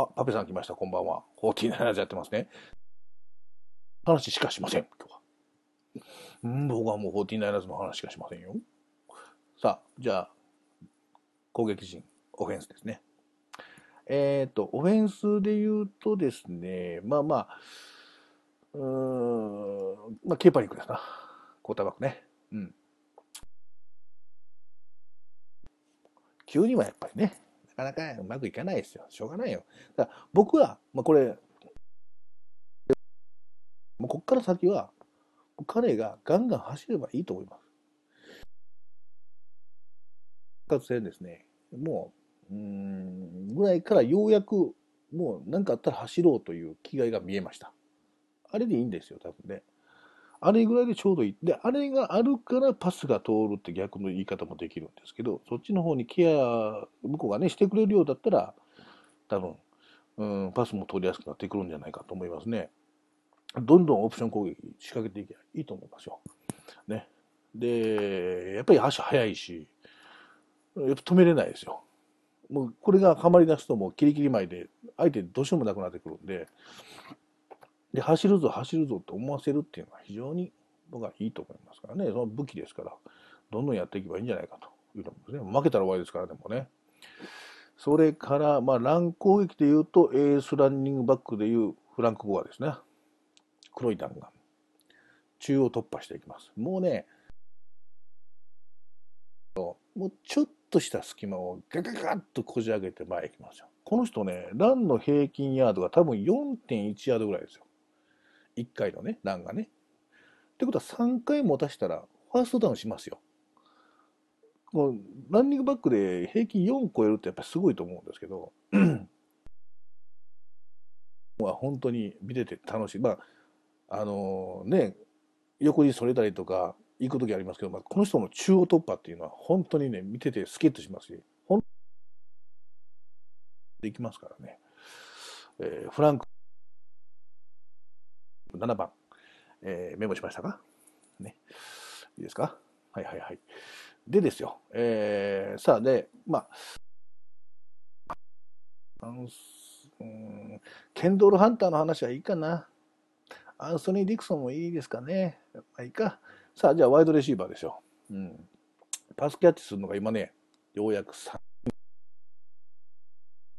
あ、パペさん来ました、こんばんは。49やってますね。話しかしません、今日は。うん、僕はもう49の話しかしませんよ。さあ、じゃあ、攻撃陣、オフェンスですね。えっ、ー、と、オフェンスで言うとですね、まあまあ、うーん、まあ、ケーパニックですな。クォーターバックね。うん。急にはやっぱりね、かなかうまくいかないですよ。しょうがないよ。だから僕は、まあ、これ、もうこっから先は、彼がガンガン走ればいいと思います。復活戦ですね。もう、うん、ぐらいからようやく、もう何かあったら走ろうという気概が見えました。あれでいいんですよ、多分ね。あれぐらいでちょうどいい。で、あれがあるからパスが通るって逆の言い方もできるんですけど、そっちの方にケア、向こうがね、してくれるようだったら、多分、うん、パスも通りやすくなってくるんじゃないかと思いますね。どんどんオプション攻撃仕掛けていけばいいと思いますよ。ね。で、やっぱり足速いし、やっぱ止めれないですよ。もうこれがはまり出すともうキリキリ前で相手どうしようもなくなってくるんで、で、走るぞ、走るぞと思わせるっていうのは非常に僕はいいと思いますからね。その武器ですから、どんどんやっていけばいいんじゃないかというと思うんですね。負けたら終わりですからでもね。それから、まあ、ラン攻撃で言うと、エースランニングバックでいうフランク・ゴアですね。黒い弾丸。中央突破していきます。もうね、もうちょっとした隙間をガガガッとこじ開けて前へ行きますよ。この人ね、ランの平均ヤードが多分4.1ヤードぐらいですよ。1回のね、ランがね。ってことは3回持たしたらファーストダウンしますよ。こうランニングバックで平均4超えるってやっぱりすごいと思うんですけど、は本当に見てて楽しい。まあ、あのー、ね、横にそれたりとか行く時ありますけど、まあ、この人の中央突破っていうのは本当にね、見ててスケッとしますし、本当にできますからね。えー、フランク7番、えー、メモしましたか？ね。いいですか？はいはいはい。でですよ。えー、さあ、で、まあ、あのうん、ケンドル・ハンターの話はいいかな。アンソニー・ディクソンもいいですかね。まあいいか。さあ、じゃあワイドレシーバーですよ。うん。パスキャッチするのが今ね、ようやく3、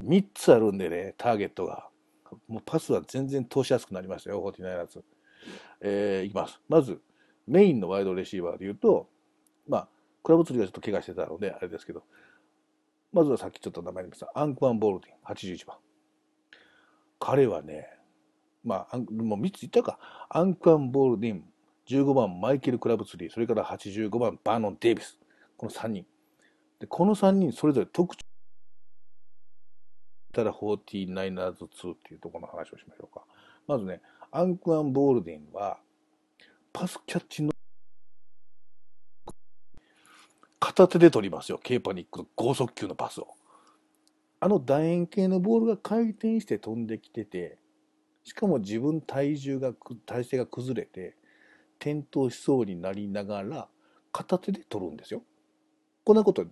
3つあるんでね、ターゲットが。もうパスは全然通しやすくなりましたよ、49ナイツ。えー、いきます。まず、メインのワイドレシーバーで言うと、まあ、クラブ釣りがちょっと怪我してたので、あれですけど、まずはさっきちょっと名前にました、アンクワン・ボールディン、81番。彼はね、まあ、もう3つ言ったか、アンクワン・ボールディン、15番マイケル・クラブツリー、それから85番バーノン・デイビス。この3人。で、この3人それぞれ特徴たら 49ers2 っていうところの話をしましょうか。まずね、アンクアン・ボールディンは、パスキャッチの片手で取りますよ。ケーパニックの剛速球のパスを。あの楕円形のボールが回転して飛んできてて、しかも自分体重が、体勢が崩れて、転倒しそうになりながら、片手で取るんですよ。こんなこと3、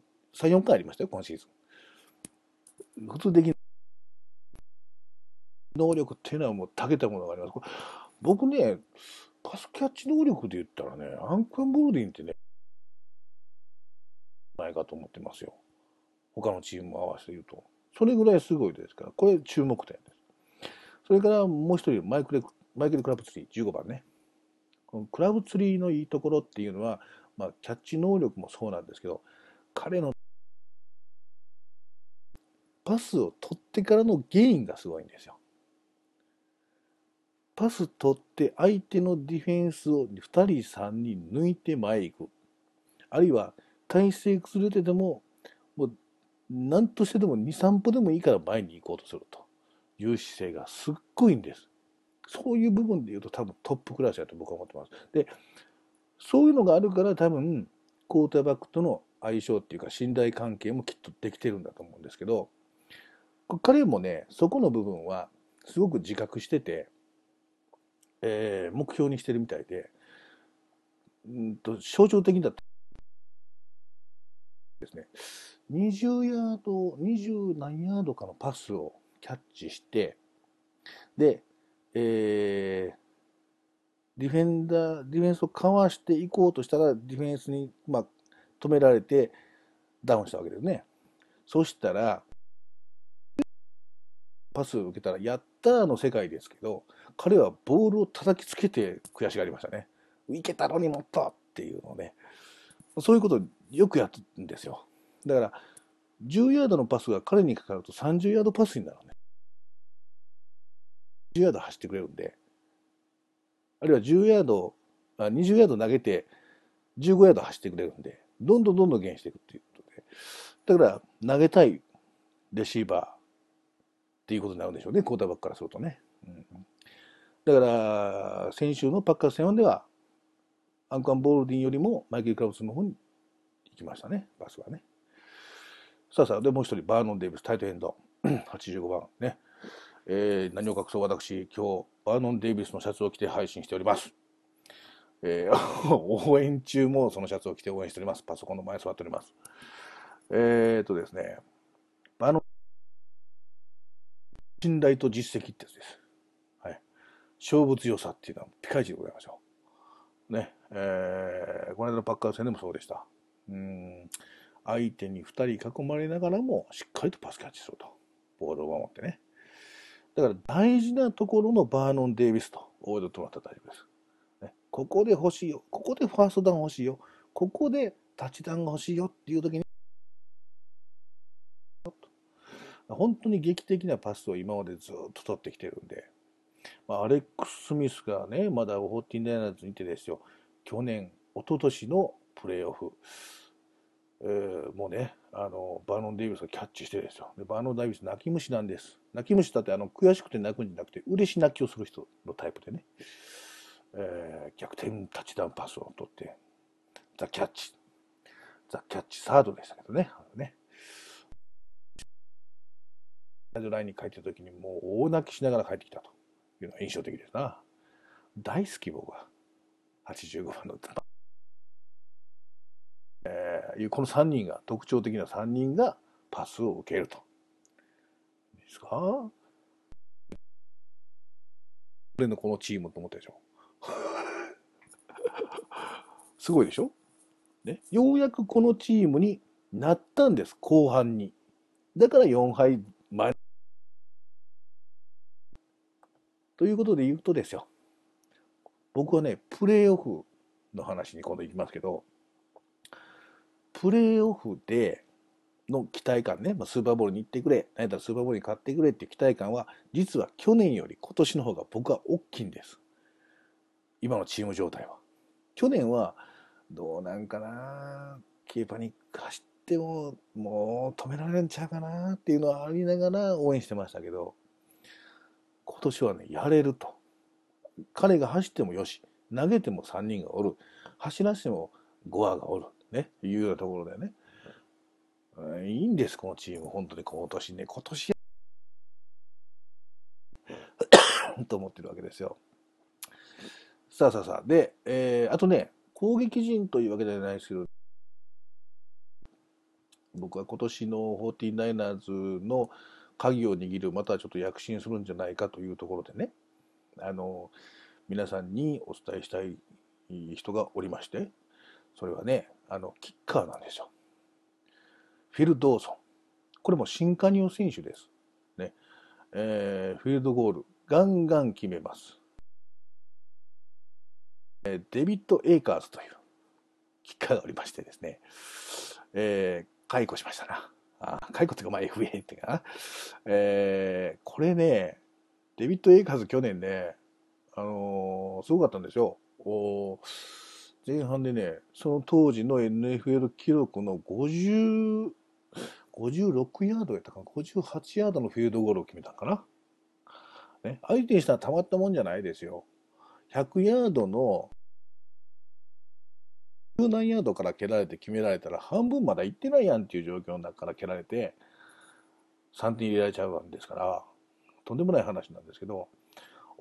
4回ありましたよ、今シーズン。普通できない。能力っていうのはもう長けたものがあります。僕ね、パスキャッチ能力で言ったらね、アンクンボルディンってね、ないかと思ってますよ。他のチームも合わせて言うと。それぐらいすごいですから、これ注目点です。それからもう一人、マイクレマイケル・クラブツリー、15番ね。このクラブツリーのいいところっていうのは、まあ、キャッチ能力もそうなんですけど、彼のパスを取ってからのゲインがすごいんですよ。パス取って相手のディフェンスを2人3人抜いて前へ行く。あるいは体勢崩れてても、もう何としてでも2、3歩でもいいから前に行こうとするという姿勢がすっごいんです。そういう部分で言うと多分トップクラスだと僕は思ってます。で、そういうのがあるから多分、クォーターバックとの相性っていうか信頼関係もきっとできてるんだと思うんですけど、彼もね、そこの部分はすごく自覚してて、えー、目標にしてるみたいで、うんと象徴的だったですね。20ヤード、20何ヤードかのパスをキャッチして、で、えー、ディフェンダー、ディフェンスをかわしていこうとしたら、ディフェンスに、まあ、止められて、ダウンしたわけですね。そしたら、パスを受けたら、やったーの世界ですけど、彼はボールを叩きつけて悔しがりましたね。いけたのにもっとっていうのをね。そういうことをよくやるんですよ。だから、10ヤードのパスが彼にかかると30ヤードパスになるね。10ヤード走ってくれるんで、あるいは10ヤード、あ20ヤード投げて15ヤード走ってくれるんで、どんどんどんどん減していくっていうことで。だから、投げたいレシーバーっていうことになるんでしょうね、クォーターバックからするとね。うん、だから、先週のパッカー戦では、アンカン・ボールディンよりもマイケル・クラブスの方に行きましたね、バスがね。さあさあ、で、もう一人、バーノン・デイビス、タイトエンド、85番ね。えー、何を隠そう私、今日、バーノン・デイビスのシャツを着て配信しております。えー、応援中もそのシャツを着て応援しております。パソコンの前に座っております。えー、とですね、バーノン、信頼と実績ってやつです。勝負強さっていうのはピカイチでございましょう。ね、えー、この間のパッカー戦でもそうでした。うん、相手に2人囲まれながらもしっかりとパスキャッチすると。ボールを守ってね。だから大事なところのバーノン・デイビスと覚えておってもらったら大丈夫です。ね、ここで欲しいよ。ここでファーストダウン欲しいよ。ここでタッチダウンが欲しいよっていう時に、本当に劇的なパスを今までずっと取ってきてるんで、アレックス・スミスがね、まだフォーティンダイナーズにいてですよ、去年、一昨年のプレーオフ、えー、もうね、あの、バーノン・デイビスがキャッチしてですよ。で、バーノン・デイビス泣き虫なんです。泣き虫だって、あの、悔しくて泣くんじゃなくて、嬉し泣きをする人のタイプでね、えー、逆転タッチダウンパスを取って、ザ・キャッチ、ザ・キャッチサードでしたけどね、ね。サイドラインに帰ってた時にもう大泣きしながら帰ってきたというのが印象的ですな。大好き僕は。85番のえー、この3人が特徴的な3人がパスを受けると。いいですか？これのこのチームと思ったでしょ。すごいでしょ？ね？ようやくこのチームになったんです、後半に。だから4敗前。ということで言うとですよ。僕はね、プレーオフの話に今度行きますけど、プレーオフでの期待感ね、ま、スーパーボールに行ってくれ、何やったらスーパーボールに勝ってくれっていう期待感は、実は去年より今年の方が僕は大きいんです。今のチーム状態は。去年は、どうなんかな、キーパーに走っても、もう止められんちゃうかなっていうのはありながら応援してましたけど、今年はね、やれると。彼が走ってもよし、投げても3人がおる、走らせても5アがおる。ね、いうようなところでね、いいんです、このチーム、本当に。今年ね、今年 と思ってるわけですよ。さあさあさあ、で、えー、あとね、攻撃陣というわけではないですけど、僕は今年の 49ers の鍵を握る、またはちょっと躍進するんじゃないかというところでね、あの、皆さんにお伝えしたい人がおりまして、それはね、あの、キッカーなんですよ。フィル・ドーソン。これも新加入選手です。ね。えー、フィールドゴール、ガンガン決めます。デビッド・エイカーズというキッカーがおりましてですね、えー、解雇しましたな。あ解雇っていうか、まあ FA っていうかな。えー、これね、デビッド・エイカーズ去年ね、あのー、すごかったんですよ。お前半でね、その当時の NFL 記録の50、56ヤードやったかな ?58 ヤードのフィールドゴールを決めたんかな？ね、相手にしたらたまったもんじゃないですよ。100ヤードの10何ヤードから蹴られて決められたら半分まだ行ってないやんっていう状況の中から蹴られて3点入れられちゃうんですからとんでもない話なんですけど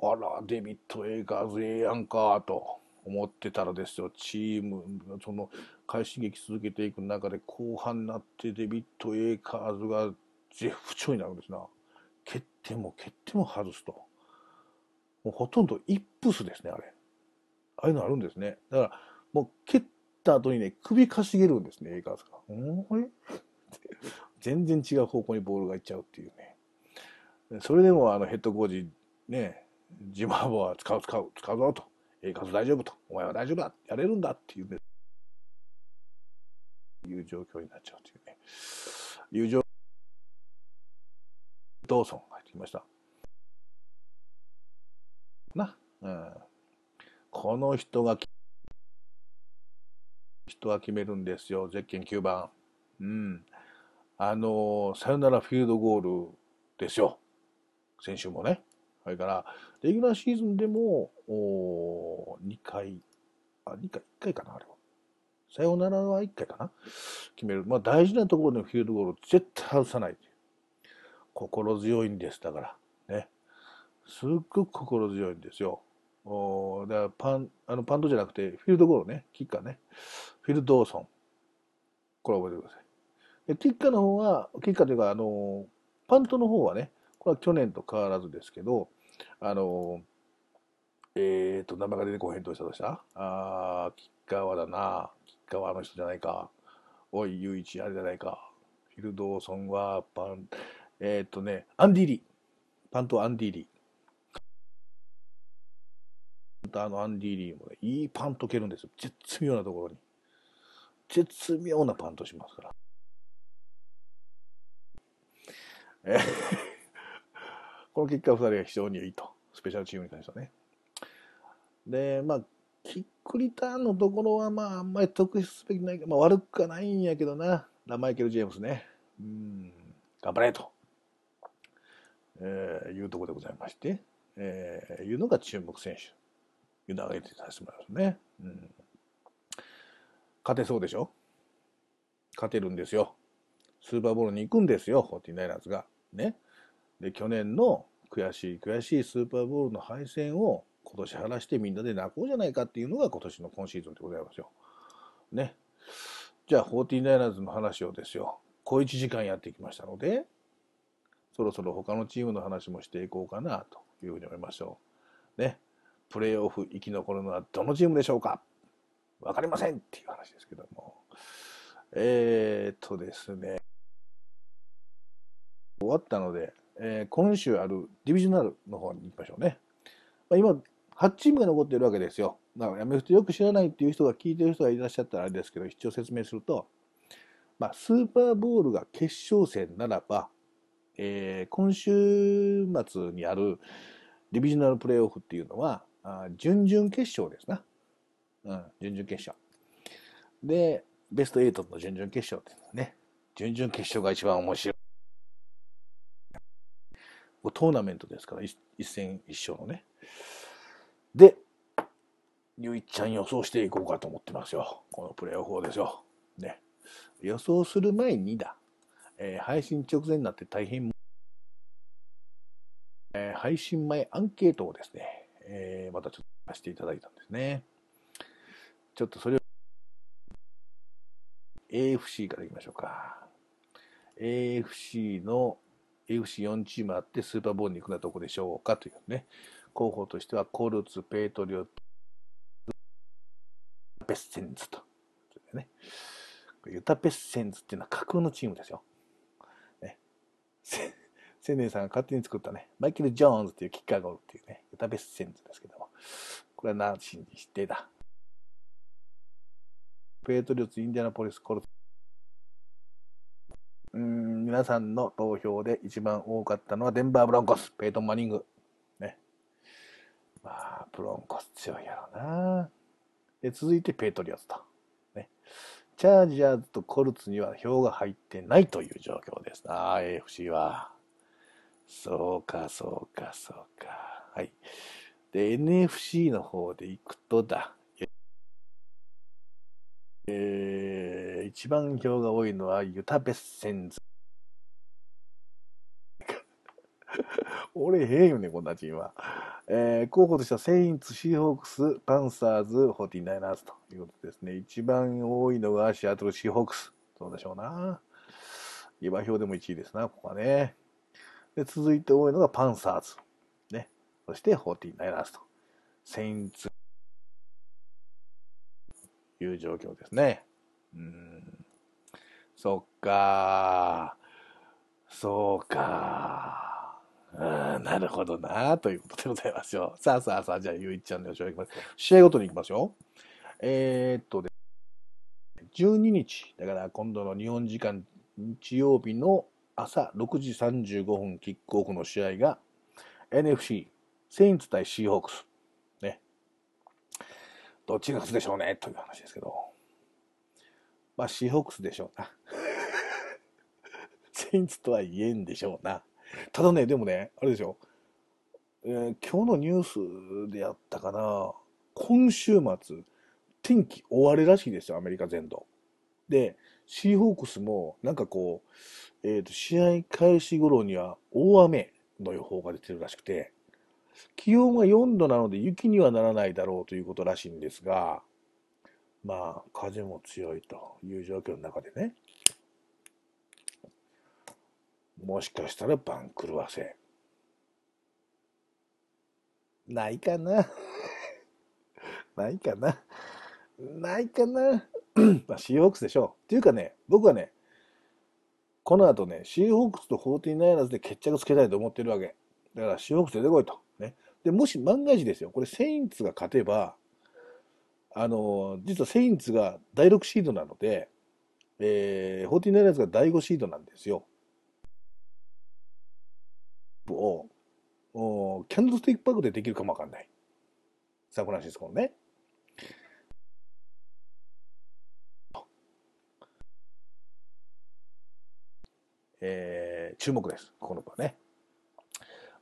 あらデビッド・エイカーズええやんかと思ってたらですよ、チーム、その快進撃続けていく中で後半になってデビッド・エイカーズが絶不調になるんですな。蹴っても蹴っても外すと。もうほとんどイップスですね、あれ。ああいうのあるんですね。だから、もう蹴った後にね、首かしげるんですね、エイカーズが。んえ 全然違う方向にボールがいっちゃうっていうね。それでもあのヘッドコーチ、ね、ジム・ハーボーは使う使う、使うぞと。エイカーズ大丈夫と。お前は大丈夫だ。やれるんだっていう、ね、いう状況になっちゃうっていうね。いう状ドーソン入ってきました。な。うん。この人が、人は決めるんですよ。ゼッケン9番。うん。あの、サヨナラフィールドゴールですよ。先週もね。それから、レギュラーシーズンでも、お2回、あ、2回、1回かな、あれは。サヨナラは1回かな決める。まあ大事なところでフィールドゴール絶対外さない。心強いんです。だから。ね。すっごく心強いんですよ。おだパン、あのパントじゃなくて、フィールドゴールね。キッカーね。フィールドーソン。これ覚えてください。で、キッカーの方は、キッカーというか、あの、パントの方はね、これは去年と変わらずですけど、あの、えっ、ー、と、名前が出てこへんとしたとしたあ、キッカーはだな。キッカーはあの人じゃないか。おい、ゆういち、あれじゃないか。フィールドーソンは、パン、えっ、ー、とね、アンディリー。パントアンディリー。あのアンディリーもね、いいパント蹴るんですよ。絶妙なところに。絶妙なパントしますから。この結果、2人は非常にいいと。スペシャルチームに関してはね。で、まあ、キックリターンのところは、まあ、あんまり特筆すべきないまあ、悪くはないんやけどな。ラマイケル・ジェームスね。うん、頑張れと。えー、いうところでございまして、えー、いうのが注目選手。いうのを挙げてさせてもらいますね。うん。勝てそうでしょ？勝てるんですよ。スーパーボールに行くんですよ、フォーティナイナーズが。ね。で、去年の悔しい悔しいスーパーボールの敗戦を今年晴らしてみんなで泣こうじゃないかっていうのが今年の今シーズンでございますよ。ね。じゃあ、フォーティナイナーズの話をですよ。小1時間やってきましたので、そろそろ他のチームの話もしていこうかなというふうに思いましょう。ね。プレーオフ生き残るのはどのチームでしょうか？わかりませんっていう話ですけども。えー、っとですね。終わったので、えー、今週あるディビジョナルの方に行きましょうね。まあ、今、8チームが残っているわけですよ。だから、やめるとよく知らないっていう人が聞いてる人がいらっしゃったらあれですけど、一応説明すると、まあ、スーパーボールが決勝戦ならば、えー、今週末にあるディビジョナルプレーオフっていうのは、あ準々決勝ですな。うん、準々決勝。で、ベスト8の準々決勝っていうのはね、準々決勝が一番面白い。トーナメントですから、一戦一勝のね。で、ゆいちゃん予想していこうかと思ってますよ。このプレーオフですよ。ね。予想する前にだ。えー、配信直前になって大変、えー、配信前アンケートをですね、えー、またちょっとさせていただいたんですね。ちょっとそれを AFC からいきましょうか。AFC の AFC4 チームあってスーパーボールに行くのはどこでしょうかというね。候補としてはコルツ、ペイトリオット、ペッセンズと。ね、ユタペッセンズっていうのは架空のチームですよ。ね。青年さんが勝手に作ったね、マイケル・ジョーンズっていうキッカーがおるっていうね、ユタペッセンズですけども、これは何信じてだ。ペイトリオツ、インディアナポリス、コルツ。うん、皆さんの投票で一番多かったのはデンバーブロンコス、ペイトン・マニング。ね。まあ、ブロンコス強いやろうな。で、続いてペイトリオツと。ね。チャージャーズとコルツには票が入ってないという状況ですな、AFC は。そうか、そうか、そうか。はい。で、NFC の方で行くとだ。えー、一番票が多いのはユタ・ベッセンズ。俺へえよね、こんなチームは。えー、候補としてはセインツ、シーホークス、パンサーズ、フォーティナイナーズということですね。一番多いのがシアトル、シーホークス。そうでしょうな。今票でも1位ですな、ここはね。で、続いて多いのがパンサーズ。ね。そして、49ナイナーズと。セインツと。いう状況ですね。うん。そっかそうかうん、なるほどなということでございますよ。さあさあさあ、じゃあ、ゆいちゃんの予想いきます。試合ごとにいきますよ。えー、っとで、12日、だから今度の日本時間日曜日の朝6時35分キックオフの試合が NFC、セインツ対シーホークス。ね。どっちが勝つでしょうねという話ですけど。まあ、シーホークスでしょうな。セインツとは言えんでしょうな。ただね、でもね、あれでしょ。えー、今日のニュースでやったかな。今週末、天気終わりらしいですよ、アメリカ全土。で、シーホークスも、なんかこう、えっ、ー、と、試合開始頃には大雨の予報が出てるらしくて、気温は4度なので雪にはならないだろうということらしいんですが、まあ、風も強いという状況の中でね、もしかしたら番狂わせ。ないかな ないかなないかな まあ、シーホークスでしょう。っていうかね、僕はね、この後ね、シーホークスと49ナイナーズで決着つけたいと思ってるわけ。だからシーホークス出てこいと。ね。で、もし万が一ですよ、これセインツが勝てば、あの、実はセインツが第6シードなので、えー、49ナイナーズが第5シードなんですよ。を、キャンドルスティックパークでできるかもわかんない。サンフランシスコのね。えー、注目です。この子はね。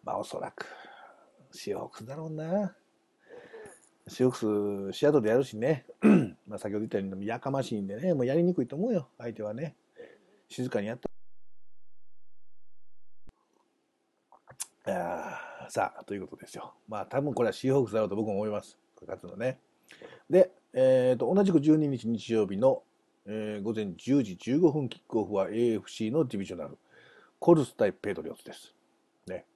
まあ、おそらく、シーホークスだろうな。シーホークス、シアトルでやるしね。まあ、先ほど言ったように、やかましいんでね、もうやりにくいと思うよ、相手はね。静かにやった。あさあ、ということですよ。まあ、多分これはシーホークスだろうと僕も思います。勝つのね。で、えっ、ー、と、同じく12日日曜日のえー、午前10時15分キックオフは AFC のディビジョナル、コルス対ペドリオツです。ね。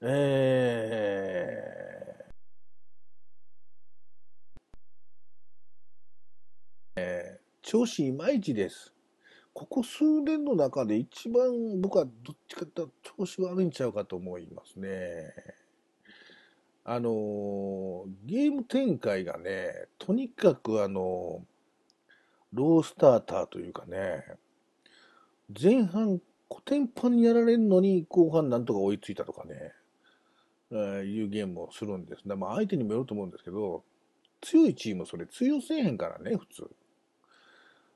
えー、えー、調子いまいちです。ここ数年の中で一番僕はどっちかというと調子悪いんちゃうかと思いますね。あのゲーム展開がね、とにかくあのロースターターというかね、前半、コテンパンにやられるのに、後半なんとか追いついたとかね、えー、いうゲームをするんです。まあ、相手にもよると思うんですけど、強いチームそれ通用せえへんからね、普通。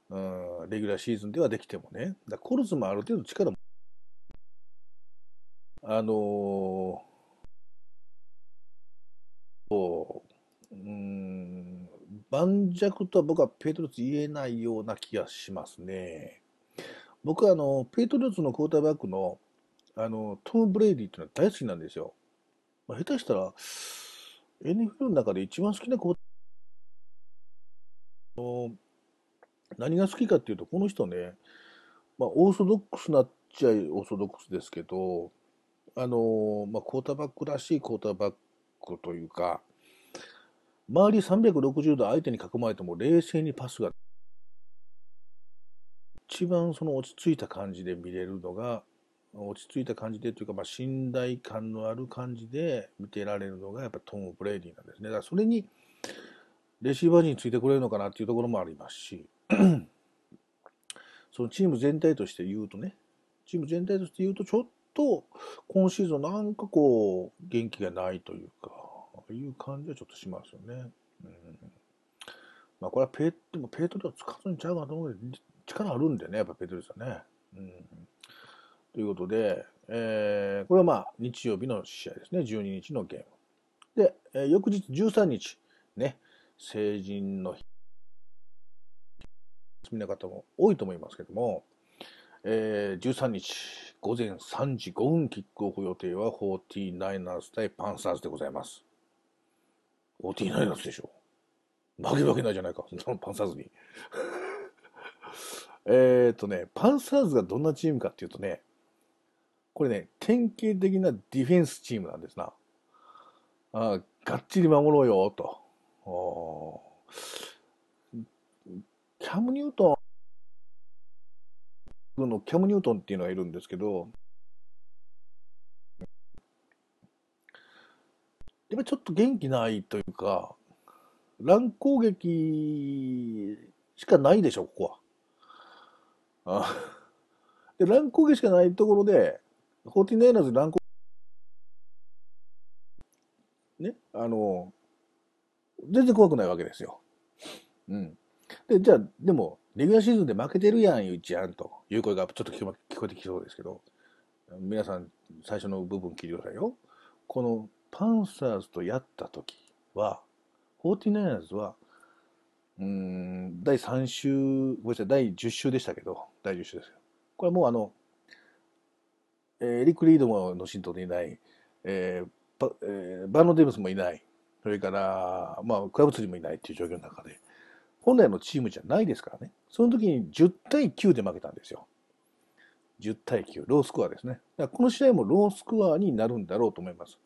うん、レギュラーシーズンではできてもね。だコルツもある程度力も、あのー、うん、盤石とは僕はペイトリオツ言えないような気がしますね。僕はあの、ペイトリオツのクォーターバックの、あの、トム・ブレイディっていうのは大好きなんですよ。まあ、下手したら、NFL の中で一番好きなクォーター何が好きかっていうと、この人ね、まあ、オーソドックスなっちゃいオーソドックスですけど、あの、まあ、クォーターバックらしいクォーターバックというか、周り360度相手に囲まれても冷静にパスが一番その落ち着いた感じで見れるのが落ち着いた感じでというか、まあ、信頼感のある感じで見てられるのがやっぱトム・ブレイディなんですね。だからそれにレシーバーについてくれるのかなっていうところもありますし そのチーム全体として言うとねチーム全体として言うとちょっと今シーズンなんかこう元気がないというかいう感じはちょっとしますよね。うん、まあこれはペでもペートリオ使うにちゃうかなと思うけど、力あるんでね、やっぱペートリオはね。うん、ということで、えー、これはまあ日曜日の試合ですね、12日のゲーム。で、えー、翌日13日、ね、成人の日。休みの方も多いと思いますけども、えー、13日午前3時5分キックオフ予定は 49ers 対パンサーズでございます。OT ないやつでしょ。負けわけないじゃないか。そ のパンサーズに。えっとね、パンサーズがどんなチームかっていうとね、これね、典型的なディフェンスチームなんですな。あがっちり守ろうよ、と。キャム・ニュートンのキャム・ニュートンっていうのがいるんですけど、やっぱりちょっと元気ないというか、乱攻撃しかないでしょ、ここは。あ で乱攻撃しかないところで、49ers 乱攻ね、あの、全然怖くないわけですよ。うん。で、じゃあ、でも、レギュラーシーズンで負けてるやん、ゆうちゃんという声がちょっと聞こえてきそうですけど、皆さん、最初の部分聞いてくださいよ。このパンサーズとやった時は、49ers は、うん、第3週、ごめんなさい、第10週でしたけど、第10週ですよ。これはもうあの、え、エリック・リードもの浸透でいない、えーバえー、バーノ・デーブスもいない、それから、まあ、クラブツリーもいないっていう状況の中で、本来のチームじゃないですからね。その時に10対9で負けたんですよ。10対9、ロースコアですね。この試合もロースコアになるんだろうと思います。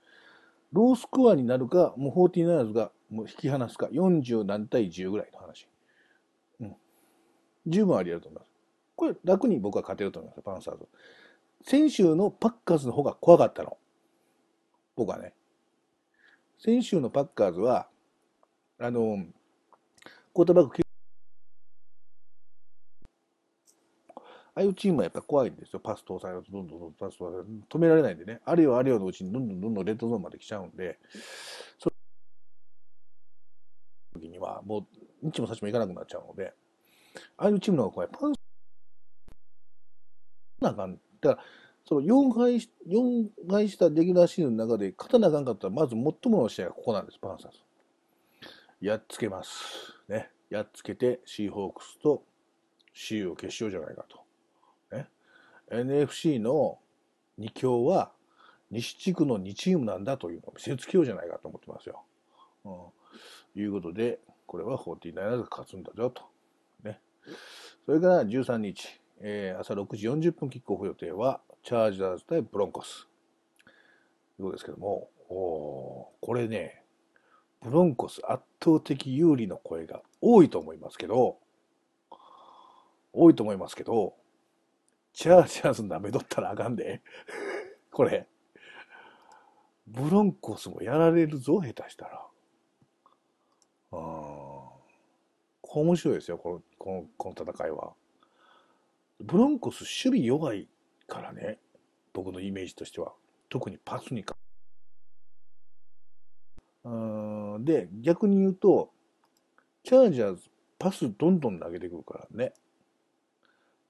ロースコアになるか、もう4 9 ers がもう引き離すか、40何対10ぐらいの話。うん。十分あり得ると思います。これ楽に僕は勝てると思います、パンサーズ。先週のパッカーズの方が怖かったの。僕はね。先週のパッカーズは、あの、コートバックああいうチームはやっぱ怖いんですよ。パス搭載をどんどんどんパス搭載止められないんでね。あれよあれよのうちにどんどんどんどんレッドゾーンまで来ちゃうんで、その時にはもう日もさちもいかなくなっちゃうので、ああいうチームの方が怖い。パンなあかん。だから、その4敗、4敗したレギュラーシーズンの中で勝たなあかんかったら、まず最もの試合がここなんです、パンサーズ。やっつけます。ね。やっつけて、シーホークスと CU を決勝じゃないかと。NFC の2強は西地区の2チームなんだというのを見せつけようじゃないかと思ってますよ。うん、いうことで、これは49が勝つんだぞと。ね。それから13日、えー、朝6時40分キックオフ予定は、チャージャーズ対ブロンコス。ということですけども、おこれね、ブロンコス圧倒的有利の声が多いと思いますけど、多いと思いますけど、チャージャーズ舐めとったらあかんで。これ。ブロンコスもやられるぞ、下手したら。うん。面白いですよ、この、この、この戦いは。ブロンコス守備弱いからね。僕のイメージとしては。特にパスにか。うんで、逆に言うと、チャージャーズ、パスどんどん投げてくるからね。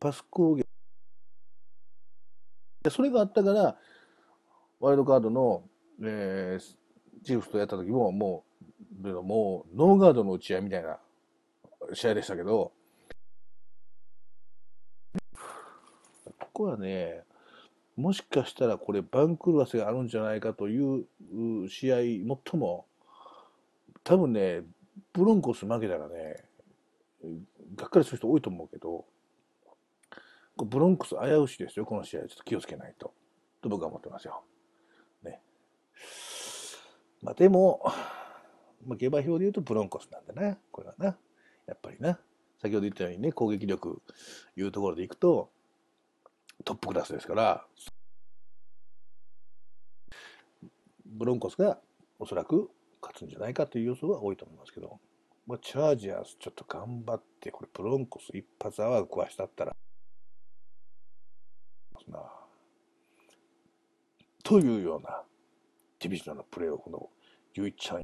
パス攻撃。それがあったから、ワイルドカードの、えー、チーフスとやった時も、もう、もう、ノーガードの打ち合いみたいな試合でしたけど、ここはね、もしかしたらこれ番狂わせがあるんじゃないかという試合、最も、多分ね、ブロンコス負けたらね、がっかりする人多いと思うけど、ブロンクス危うしですよ、この試合。ちょっと気をつけないと。と僕は思ってますよ。ね。まあでも、まあ、下馬評で言うとブロンコスなんだな、これはな。やっぱりな。先ほど言ったようにね、攻撃力いうところでいくと、トップクラスですから、ブロンコスがおそらく勝つんじゃないかという予想は多いと思いますけど、まあ、チャージャースちょっと頑張って、これブロンコス一発泡食わしたったら、な。というようなディビジョンのプレーオフの11チャン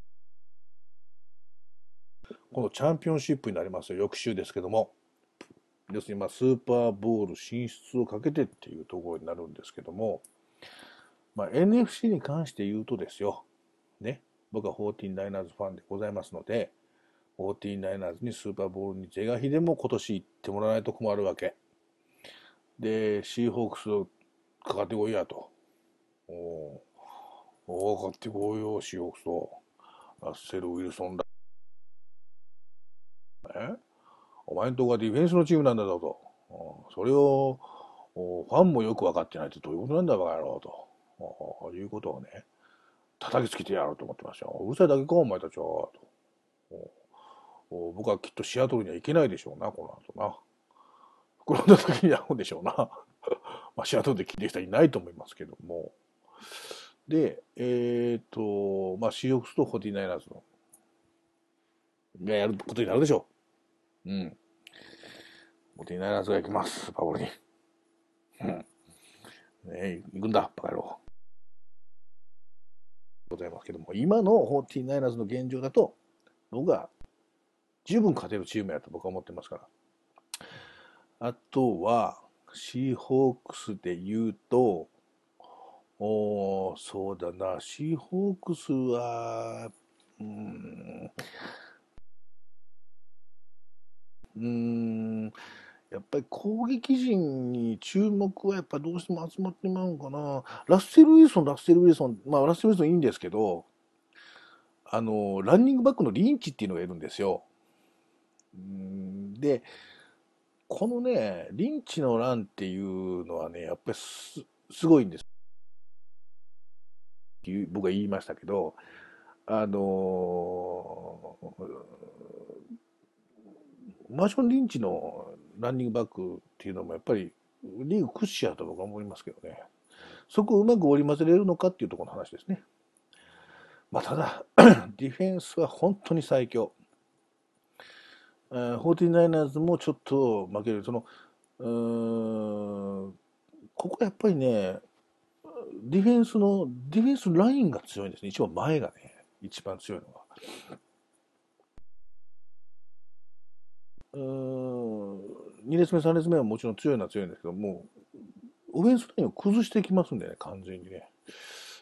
このチャンピオンシップになりますよ、翌週ですけども。要するにまあスーパーボール進出をかけてっていうところになるんですけども、まあ、NFC に関して言うとですよ、ね、僕は 14-9ers ファンでございますので、14-9ers にスーパーボールに是が非でも今年行ってもらわないと困るわけ。で、シーホークスをかかってこいやと。おおかかってこいよ、シーホークスと。ラッセル・ウィルソンだ。え？お前んとこはディフェンスのチームなんだぞと。それをファンもよく分かってないってどういうことなんだバカ野郎ということをね、叩きつけてやろうと思ってましたよ。うるさいだけか、お前たちは。と僕はきっとシアトルには行けないでしょうな、この後な。転んだ時に会うんでしょうな。まあ、シアトルで聞いてる人はいないと思いますけども。で、えっ、ー、と、まあ、シーホークスとフォーティナイナーズの、がやることになるでしょう。うん。フォーティナイナーズが行きます、パブルに。うん。ね行くんだ、バカ野郎。ございますけども、今のフォーティナイナーズの現状だと、僕は十分勝てるチームやと僕は思ってますから。あとは、シーホークスで言うと、おそうだな、シーホークスは、うん、うん、やっぱり攻撃陣に注目はやっぱどうしても集まってまうのかな。ラッセル・ウィルソン、ラッセル・ウィルソン、まあラッセル・ウィルソンいいんですけど、あの、ランニングバックのリンチっていうのがいるんですよ。うん。で、このね、リンチのランっていうのはね、やっぱりすごいんです。僕は言いましたけど、あのマーション・リンチのランニングバックっていうのもやっぱりリーグ屈指やと僕は思いますけどね。そこをうまく織り交ぜれるのかっていうところの話ですね。まあ、ただ、ディフェンスは本当に最強。フォーティナイナーズもちょっと負ける。その、ここやっぱりね、ディフェンスの、ディフェンスラインが強いんですね。一番前がね、一番強いのが。うん、2列目、3列目はもちろん強いのは強いんですけど、もう、オフェンスラインを崩していきますんでね、完全にね。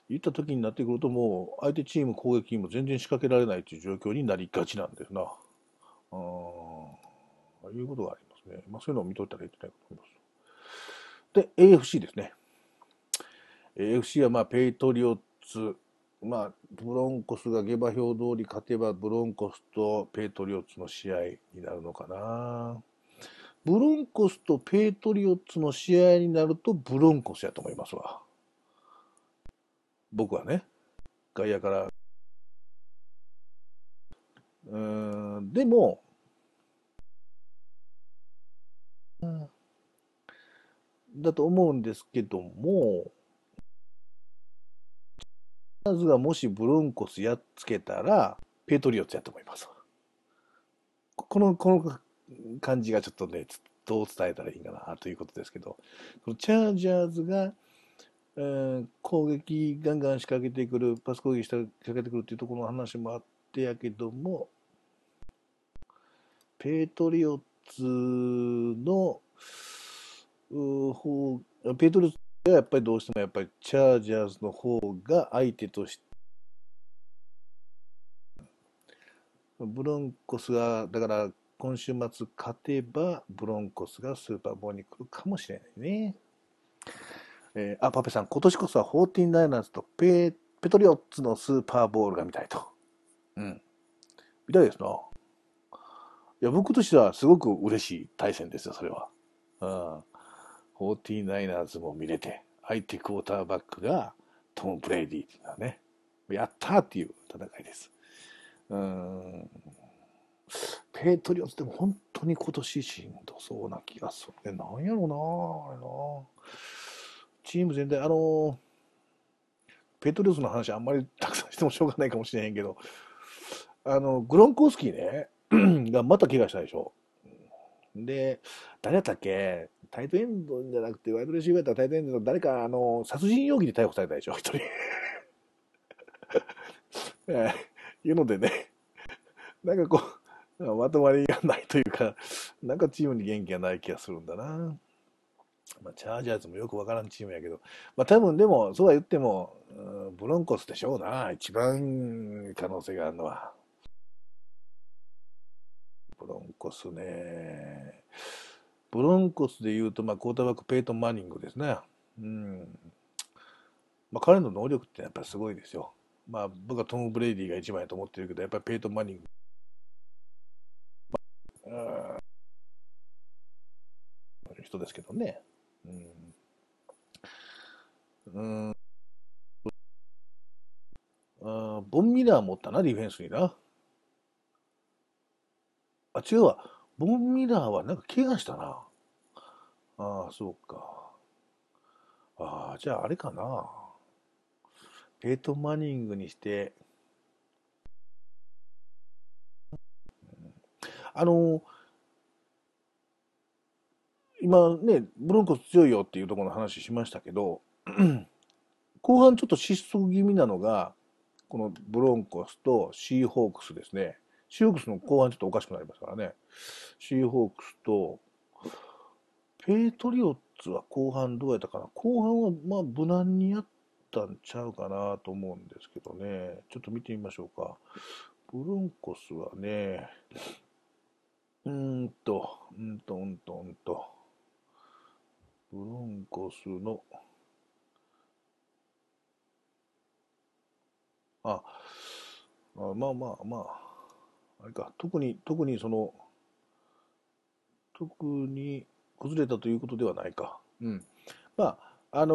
いった時になってくると、もう相手チーム攻撃も全然仕掛けられないという状況になりがちなんですな。ああいうことがありますね。まあ、そういうのを見といたらいいんじゃないかと思います。で、AFC ですね。AFC はまあペイトリオッツ、まあ、ブロンコスが下馬評通り勝てばブロンコスとペイトリオッツの試合になるのかな。ブロンコスとペイトリオッツの試合になるとブロンコスやと思いますわ。僕はね、外野から。うん、でも、うん、だと思うんですけども、まずがもしブロンコスやっつけたら、ペトリオッツやと思います。この、この感じがちょっとね、どう伝えたらいいかなということですけど、チャージャーズが、えー、攻撃ガンガン仕掛けてくる、パス攻撃仕掛けてくるっていうところの話もあってやけども、ペトリオッツの方、ペトリオッツはやっぱりどうしてもやっぱりチャージャーズの方が相手としてブロンコスが、だから今週末勝てば、ブロンコスがスーパーボールに来るかもしれないね。えー、あ、パペさん、今年こそはフォーティンダイナーズとペペトリオッツのスーパーボールが見たいと。うん。見たいですな。いや、僕としてはすごく嬉しい対戦ですよ、それは。うん。フォーティナイナーズも見れて、相手クォーターバックがトム・ブレイディっていうのはね、やったーっていう戦いです。うん。ペートリオツでも本当に今年しんどそうな気がするね。なんやろうなあれなチーム全体、あのペートリオツの話あんまりたくさんしてもしょうがないかもしれへんけど、あの、グロンコースキーね、がまた怪我したでしょ。で、誰だったっけ？タイトエンドじゃなくて、ワイドレシーバーやったらタイトエンドの誰か、あの、殺人容疑で逮捕されたでしょ、一人。えいうのでね、なんかこう、まとまりがないというか、なんかチームに元気がない気がするんだな。まあ、チャージャーズもよくわからんチームやけど、まあ多分でも、そうは言っても、ブロンコスでしょうな。一番可能性があるのは。ブロンコスね。ブロンコスで言うと、まあ、クォーターバック、ペイトン・マニングですね。うん。まあ、彼の能力ってやっぱりすごいですよ。まあ、僕はトム・ブレイディが一番やと思ってるけど、やっぱりペイトン・マニング。まあ、人ですけどね。うん。うん。あボンミラー持ったな、ディフェンスにな。あ、違うわ。ボンミラーはなんか怪我したな。ああ、そうか。ああ、じゃああれかな。ペイト・マニングにして、あの、今ね、ブロンコス強いよっていうところの話しましたけど、後半ちょっと失速気味なのが、このブロンコスとシーホークスですね。シーホークスの後半ちょっとおかしくなりますからね。シーホークスと、ペイトリオッツは後半どうやったかな後半はまあ無難にやったんちゃうかなと思うんですけどね。ちょっと見てみましょうか。ブロンコスはね、うーんと、うんと、うんと、うんと、ブロンコスの、あ、あまあまあまあ、あれか、特に、特にその、特に崩れたということではないか。うん。まあ、あの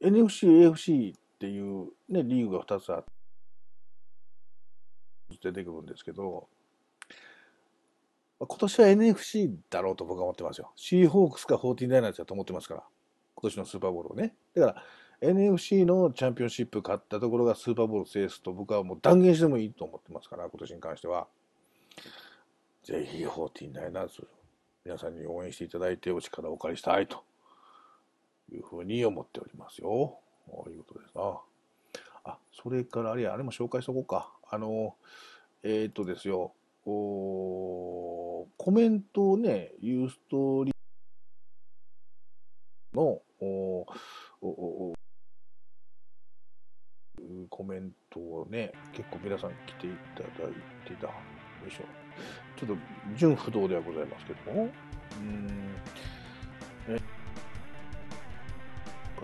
ー、NFC、AFC っていうね、リーグが2つあって、出てくるんですけど、今年は NFC だろうと僕は思ってますよ。シーホークスか49ナーズだと思ってますから。今年のスーパーボールをね。だから、NFC のチャンピオンシップ勝ったところがスーパーボール制すと僕はもう断言してもいいと思ってますから、今年に関しては。ぜひ49ナーズ、皆さんに応援していただいてお力をお借りしたいというふうに思っておりますよ。こういうことですな。あ、それからあれあれも紹介しとこうか。あの、えっ、とですよ、おコメントをね、ユーストリのおおコメントをね、結構皆さん来ていただいてた。よいしょ。ちょっと純不動ではございますけども。うん。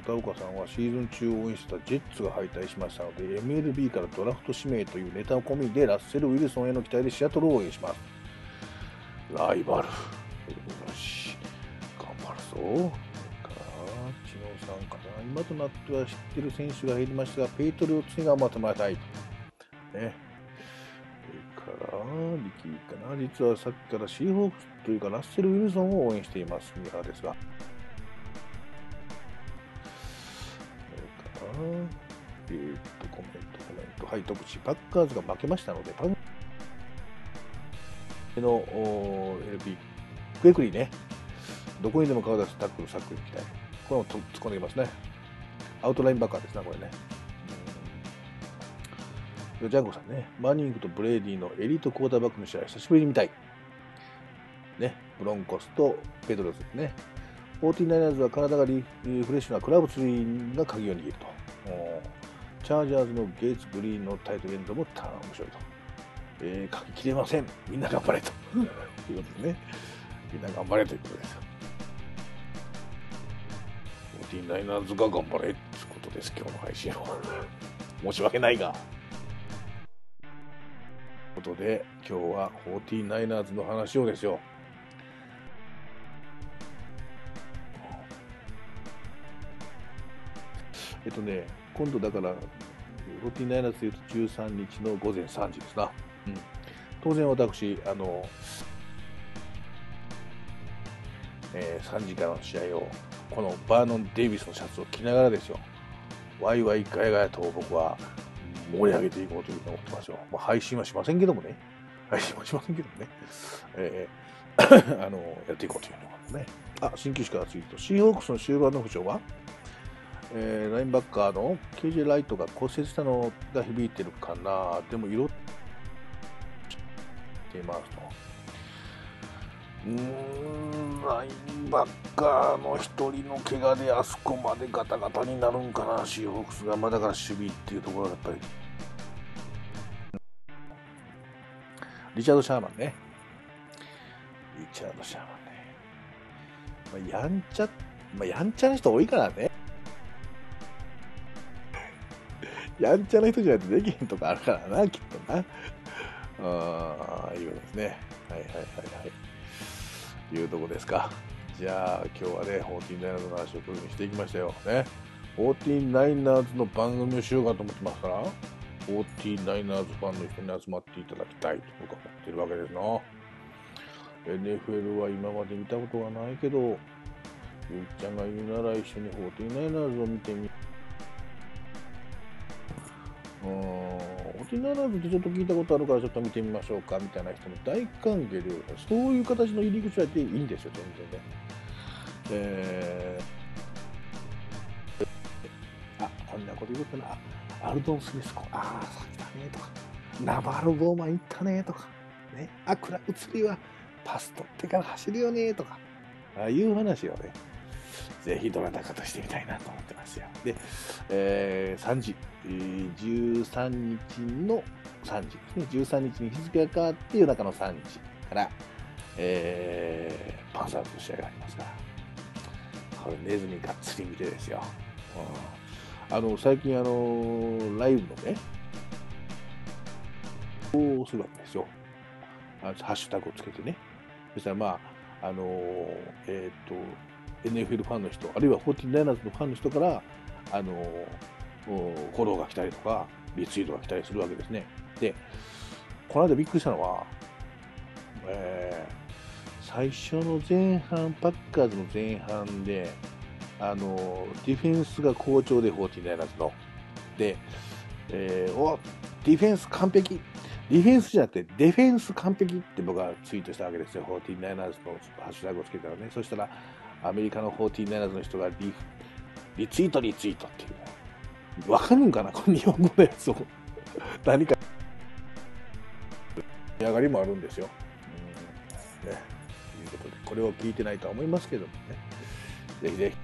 片岡さんはシーズン中応援してたジェッツが敗退しましたので MLB からドラフト指名というネタを込みでラッセル・ウィルソンへの期待でシアトルを応援しますライバルよし頑張るぞから知能さんかな今となっては知ってる選手が減りましたがペイトリオッツに頑張ってもらいたいね力かな実はさっきからシーホークスというかラッセル・ウィルソンを応援しています三原ですがえー、っと、コメント、コメント。はい、特地、パッカーズが負けましたので、パンの LP、クエクリーね、どこにでも顔出すタックル、サックルいきたい。これも突っ込んできますね。アウトラインバッカーですね、これね。ジャンゴさんね、マニングとブレイディのエリートクォーターバックの試合、久しぶりに見たい。ね、ブロンコスとペイトリオッツですね。49ers は体がリフレッシュなクラブツリーが鍵を握ると。チャージャーズのゲイツ・グリーンのタイトエンドもまた面白いと。えー、書ききれません。みんな頑張れと。いうことでね。みんな頑張れということです。フォーティナイナーズが頑張れってことです、今日の配信は。申し訳ないが。ということで、今日はフォーティナイナーズの話をですよ。えっとね、今度だから、ロティナイナーズでいうと13日の午前3時ですな。うん、当然私、あの、えー、3時からの試合を、このバーノン・デイビスのシャツを着ながらですよ、ワイワイガヤガヤと僕は盛り上げていこうというふうに思ってますよ。まあ、配信はしませんけどもね。配信はしませんけどもね。えー、あの、やっていこうというのがね。あ、新球種からツイート。シーホークスの終盤の負傷は？えー、ラインバッカーの KJ ライトが骨折したのが響いてるかな、でも色っていますと。うーん、ラインバッカーの一人の怪我であそこまでガタガタになるんかな、シーホークスが、まあ、だから守備っていうところがやっぱり。リチャード・シャーマンね。リチャード・シャーマンね。まあ、やんちゃ、まあ、やんちゃな人多いからね。やんちゃな人じゃないとできへんとかあるからな、きっとな。ああ、いうことですね。はいはいはいはい。いうとこですか。じゃあ今日はね、フォーティーナイナの話をこういうふうにしていきましたよ。ね。フォーティーナイナーズの番組をしようかと思ってますから、フォーティーナイナーズファンの人に集まっていただきたいと僕は思ってるわけですな。NFL は今まで見たことがないけど、ゆうちゃんが言うなら一緒にフォーティーナイナーズを見てみう、ーティーナイナーズってちょっと聞いたことあるからちょっと見てみましょうかみたいな人も大歓迎で、そういう形の入り口はでいいんですよ、全然ね。えー、あ、こんなこと言うとな、アルドン・スミスコ、ああ、さっきだねとか、ナバール・ボーマン行ったねとか、ね、あ、クラウツリーはパス取ってから走るよねとか、ああいう話をね、ぜひどなたかとしてみたいなと思ってますよ。で、えー、3時、えー、13日の3時。ですね、13日に日付が変わって夜中の3時から、えー、パンサーズの試合がありますから、これネズミがっつり見てですよ。うん、あの、最近あの、ライブのね、こうするわけですよ。ハッシュタグをつけてね。そしたらまあ、あのえっ、ー、と、NFL ファンの人、あるいは 49ers のファンの人から、あのフォローが来たりとか、リツイートが来たりするわけですね。で、この間びっくりしたのは、えー、最初の前半、パッカーズの前半で、あのディフェンスが好調で、49ers の。で、えー、おディフェンス完璧ディフェンスじゃなくて、ディフェンス完璧って僕はツイートしたわけですよ、49ers のハッシュタグをつけたらね。そしたら、アメリカの 49ers の人がリリツイート、リツイートっていう。わかるんかな？この日本語のやつを。何か、値上がりもあるんですよ。うん、ね。ということで、これを聞いてないとは思いますけどもね。ぜひぜひ、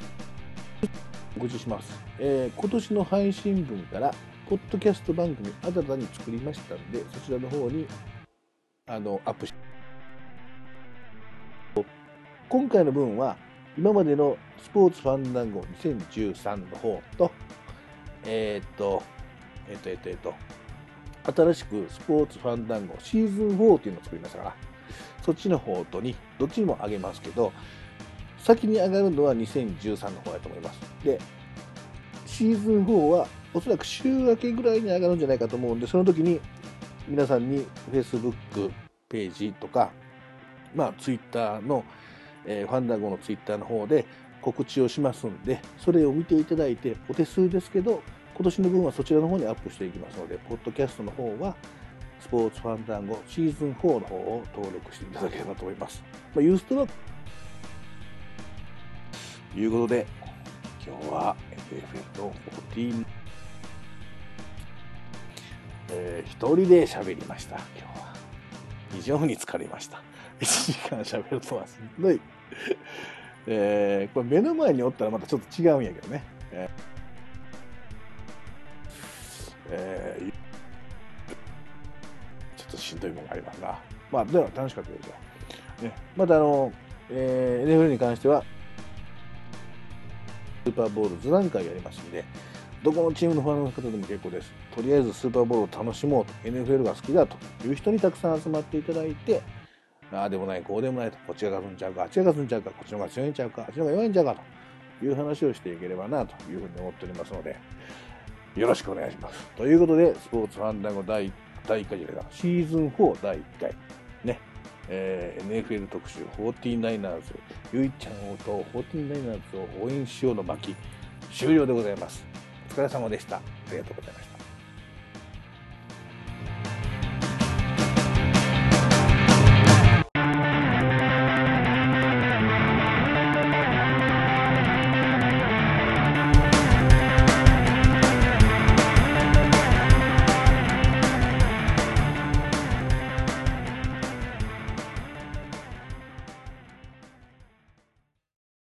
告知します。えー、今年の配信分から、ポッドキャスト番組新たに作りましたんで、そちらの方に、あの、アップし、今回の分は、今までのスポーツファンダンゴ2013の方と、えっ、と、えっ、と、えっ、と、えっ、と、新しくスポーツファンダンゴシーズン4っていうのを作りましたから、そっちの方とに、どっちにも上げますけど、先に上がるのは2013の方だと思います。で、シーズン4はおそらく週明けぐらいに上がるんじゃないかと思うんで、その時に皆さんに Facebook ページとか、まあ Twitter のえー、ファンダンゴのツイッターの方で告知をしますんで、それを見ていただいて、お手数ですけど、今年の分はそちらの方にアップしていきますので、ポッドキャストの方は、スポーツファンダンゴシーズン4の方を登録していただければと思います。まあ、ユーストラということで、今日は FFL の14、えー、一人で喋りました、今日は。非常に疲れました。1時間喋るとはしんどい。えー、これ目の前におったらまたちょっと違うんやけどね。えーえー、ちょっとしんどいものがありますが、まあ、では楽しかったですよ。ね、またあの、えー、NFL に関しては、スーパーボール図覧会やりますんで、どこのチームのファンの方でも結構です。とりあえずスーパーボールを楽しもうと、NFL が好きだという人にたくさん集まっていただいて、ああでもない、こうでもないと、こっちが勝つんちゃうか、あっちが勝つんちゃうか、こっちの方が強いんちゃうか、あっちの方が弱いんちゃうかという話をしていければなというふうに思っておりますので、よろしくお願いします。ということで、スポーツファンダンゴ第第1回じゃないか、シーズン4第1回、ね、えー、NFL 特集、49ers、ゆいちゃんをと 49ers を応援しようの巻、終了でございます。お疲れ様でした。ありがとうございました。